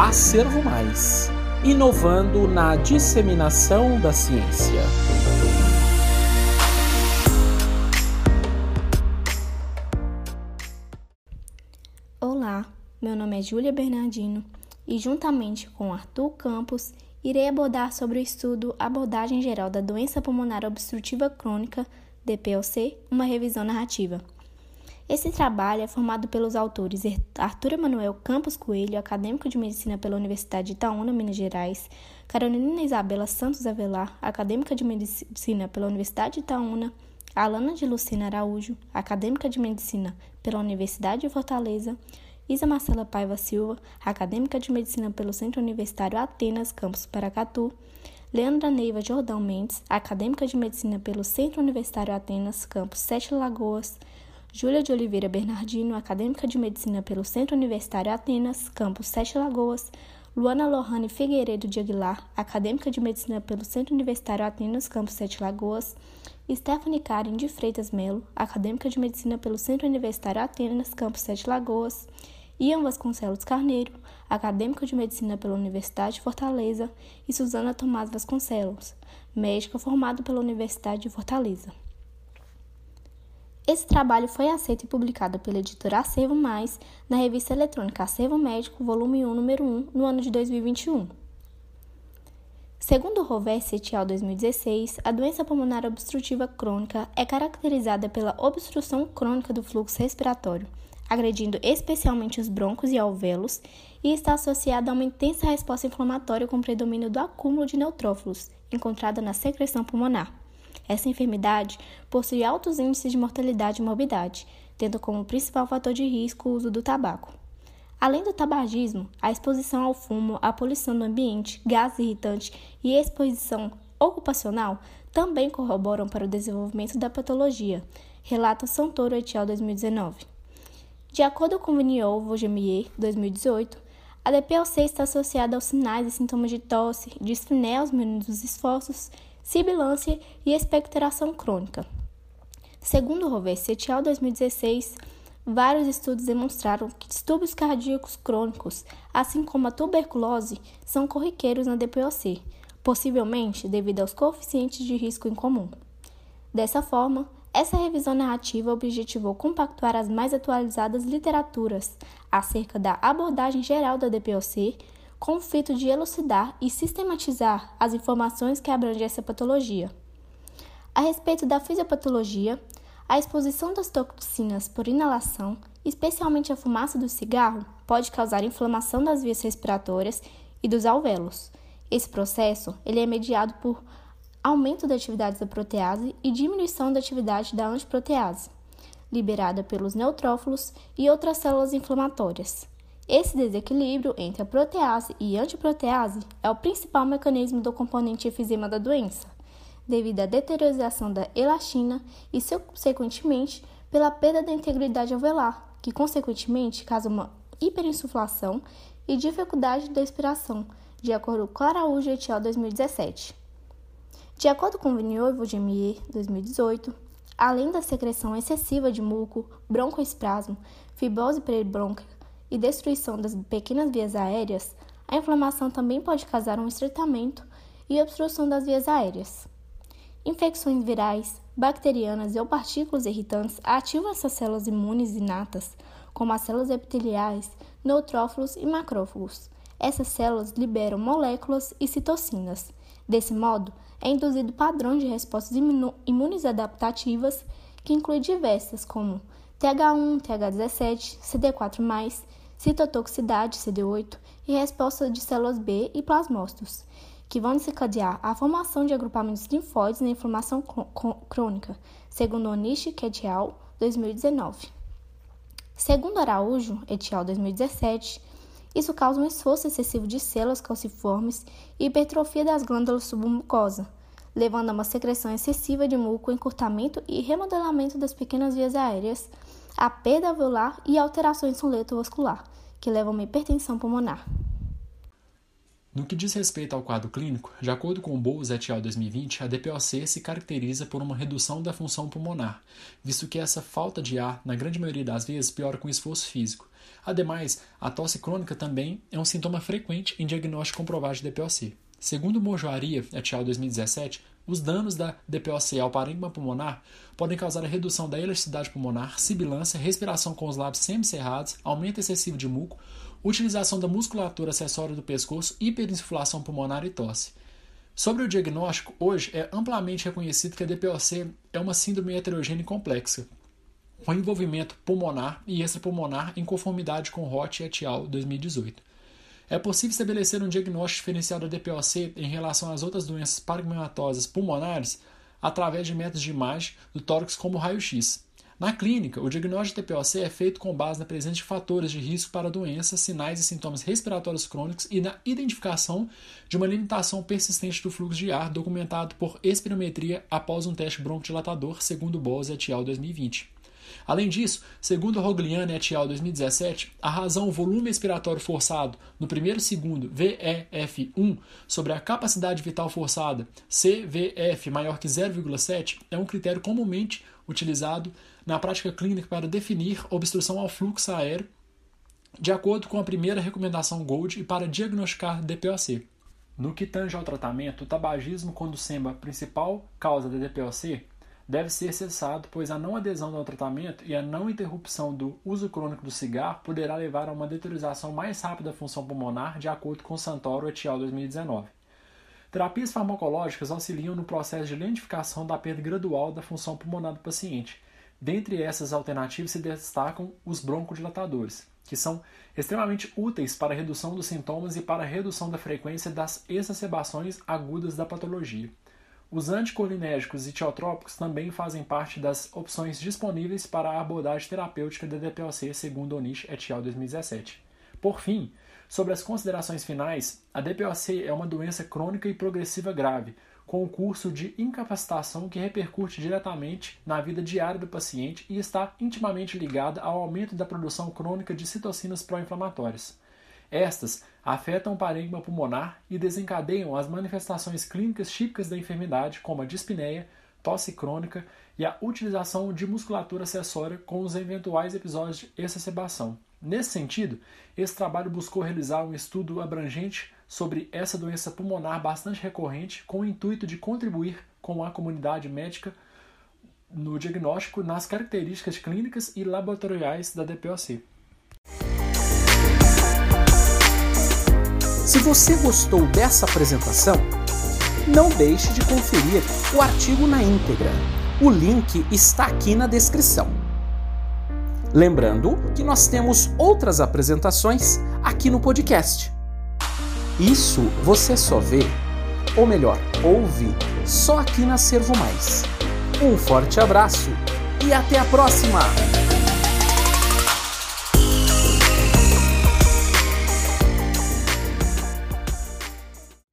Acervo Mais inovando na disseminação da ciência. Olá, meu nome é Júlia Bernardino e, juntamente com Arthur Campos, irei abordar sobre o estudo Abordagem Geral da Doença Pulmonar Obstrutiva Crônica, DPOC, uma revisão narrativa. Esse trabalho é formado pelos autores Arthur Emanuel Campos Coelho, acadêmico de medicina pela Universidade de Itaúna, Minas Gerais, Carolina Isabela Santos Avelar, acadêmica de medicina pela Universidade de Itaúna, Alana de Lucina Araújo, acadêmica de medicina pela Universidade de Fortaleza, Isa Marcela Paiva Silva, acadêmica de medicina pelo Centro Universitário Atenas, campus Paracatu, Leandra Neiva Jordão Mendes, acadêmica de medicina pelo Centro Universitário Atenas, campus Sete Lagoas, Júlia de Oliveira Bernardino, acadêmica de medicina pelo Centro Universitário Atenas, campus Sete Lagoas, Luana Lohane Figueiredo de Aguilar, acadêmica de medicina pelo Centro Universitário Atenas, campus Sete Lagoas, Stephanie Karen de Freitas Melo, acadêmica de medicina pelo Centro Universitário Atenas, campus Sete Lagoas, Ian Vasconcelos Carneiro, acadêmico de medicina pela Universidade de Fortaleza, e Suzana Tomás Vasconcelos, médica formada pela Universidade de Fortaleza. Esse trabalho foi aceito e publicado pela editora Acervo Mais na revista eletrônica Acervo Médico, volume 1, número 1, no ano de 2021. Segundo Rovers et al. 2016, a doença pulmonar obstrutiva crônica é caracterizada pela obstrução crônica do fluxo respiratório, agredindo especialmente os broncos e alvéolos, e está associada a uma intensa resposta inflamatória com predomínio do acúmulo de neutrófilos, encontrada na secreção pulmonar. Essa enfermidade possui altos índices de mortalidade e morbidade, tendo como principal fator de risco o uso do tabaco. Além do tabagismo, a exposição ao fumo, a poluição do ambiente, gases irritantes e exposição ocupacional também corroboram para o desenvolvimento da patologia, relata Santoro et al. 2019. De acordo com Vigneault-Vogemier, 2018, a DPOC está associada aos sinais e sintomas de tosse, dispneia aos dos esforços sibilância e expectoração crônica. Segundo Rovers et al. 2016, vários estudos demonstraram que distúrbios cardíacos crônicos, assim como a tuberculose, são corriqueiros na DPOC, possivelmente devido aos coeficientes de risco em comum. Dessa forma, essa revisão narrativa objetivou compactuar as mais atualizadas literaturas acerca da abordagem geral da DPOC com o fito de elucidar e sistematizar as informações que abrangem essa patologia. A respeito da fisiopatologia, a exposição das toxinas por inalação, especialmente a fumaça do cigarro, pode causar inflamação das vias respiratórias e dos alvéolos. Esse processo ele é mediado por aumento da atividade da protease e diminuição da atividade da antiprotease, liberada pelos neutrófilos e outras células inflamatórias. Esse desequilíbrio entre a protease e antiprotease é o principal mecanismo do componente efizema da doença, devido à deteriorização da elastina e, subsequentemente, pela perda da integridade alveolar, que, consequentemente, causa uma hiperinsuflação e dificuldade da expiração, de acordo com Araújo et al. 2017. De acordo com Vigneault e Vogemier, 2018, além da secreção excessiva de muco, broncoespasmo, fibrose peribrônquica e destruição das pequenas vias aéreas, a inflamação também pode causar um estreitamento e obstrução das vias aéreas. Infecções virais, bacterianas ou partículas irritantes ativam essas células imunes inatas, como as células epiteliais, neutrófilos e macrófagos. Essas células liberam moléculas e citocinas. Desse modo, é induzido padrão de respostas imunes adaptativas que inclui diversas como TH1, TH17, CD4+, citotoxicidade, CD8, e resposta de células B e plasmócitos, que vão desencadear a formação de agrupamentos linfóides na inflamação crônica, segundo Onishi al. 2019. Segundo Araújo et al. 2017, isso causa um esforço excessivo de células calciformes e hipertrofia das glândulas submucosa, levando a uma secreção excessiva de muco, encurtamento e remodelamento das pequenas vias aéreas, a perda alveolar e alterações no leito vascular, que levam a hipertensão pulmonar. No que diz respeito ao quadro clínico, de acordo com o Bowles et al. 2020, a DPOC se caracteriza por uma redução da função pulmonar, visto que essa falta de ar, na grande maioria das vezes, piora com esforço físico. Ademais, a tosse crônica também é um sintoma frequente em diagnóstico comprovado de DPOC. Segundo Mojoaria et al. 2017, os danos da DPOC ao parênquima pulmonar podem causar a redução da elasticidade pulmonar, sibilância, respiração com os lábios semicerrados, aumento excessivo de muco, utilização da musculatura acessória do pescoço, hiperinsuflação pulmonar e tosse. Sobre o diagnóstico, hoje é amplamente reconhecido que a DPOC é uma síndrome heterogênea complexa, com envolvimento pulmonar e extrapulmonar em conformidade com Roth et al. 2018. É possível estabelecer um diagnóstico diferencial da DPOC em relação às outras doenças paragmamatosas pulmonares através de métodos de imagem do tórax como raio-x. Na clínica, o diagnóstico de TPOC é feito com base na presença de fatores de risco para doenças, sinais e sintomas respiratórios crônicos e na identificação de uma limitação persistente do fluxo de ar documentado por espirometria após um teste broncodilatador, segundo Bose et al. 2020. Além disso, segundo Rogliano et al. 2017, a razão volume expiratório forçado no primeiro segundo VEF1 sobre a capacidade vital forçada CVF maior que 0,7 é um critério comumente utilizado na prática clínica para definir obstrução ao fluxo aéreo, de acordo com a primeira recomendação GOLD e para diagnosticar DPOC. No que tange ao tratamento, o tabagismo, quando sendo a principal causa da DPOC, deve ser cessado, pois a não adesão ao tratamento e a não interrupção do uso crônico do cigarro poderá levar a uma deteriorização mais rápida da função pulmonar, de acordo com Santoro et al. 2019. Terapias farmacológicas auxiliam no processo de lentificação da perda gradual da função pulmonar do paciente, Dentre essas alternativas se destacam os broncodilatadores, que são extremamente úteis para a redução dos sintomas e para a redução da frequência das exacerbações agudas da patologia. Os anticolinérgicos e tiotrópicos também fazem parte das opções disponíveis para a abordagem terapêutica da DPOC, segundo Onish et al. 2017. Por fim, sobre as considerações finais, a DPOC é uma doença crônica e progressiva grave, com o curso de incapacitação que repercute diretamente na vida diária do paciente e está intimamente ligada ao aumento da produção crônica de citocinas pró-inflamatórias. Estas afetam o parênquima pulmonar e desencadeiam as manifestações clínicas típicas da enfermidade, como a dispneia, tosse crônica e a utilização de musculatura acessória com os eventuais episódios de exacerbação. Nesse sentido, esse trabalho buscou realizar um estudo abrangente sobre essa doença pulmonar bastante recorrente, com o intuito de contribuir com a comunidade médica no diagnóstico, nas características clínicas e laboratoriais da DPOC. Se você gostou dessa apresentação, não deixe de conferir o artigo na íntegra. O link está aqui na descrição. Lembrando que nós temos outras apresentações aqui no podcast. Isso você só vê, ou melhor, ouve, só aqui na Servo Mais. Um forte abraço e até a próxima!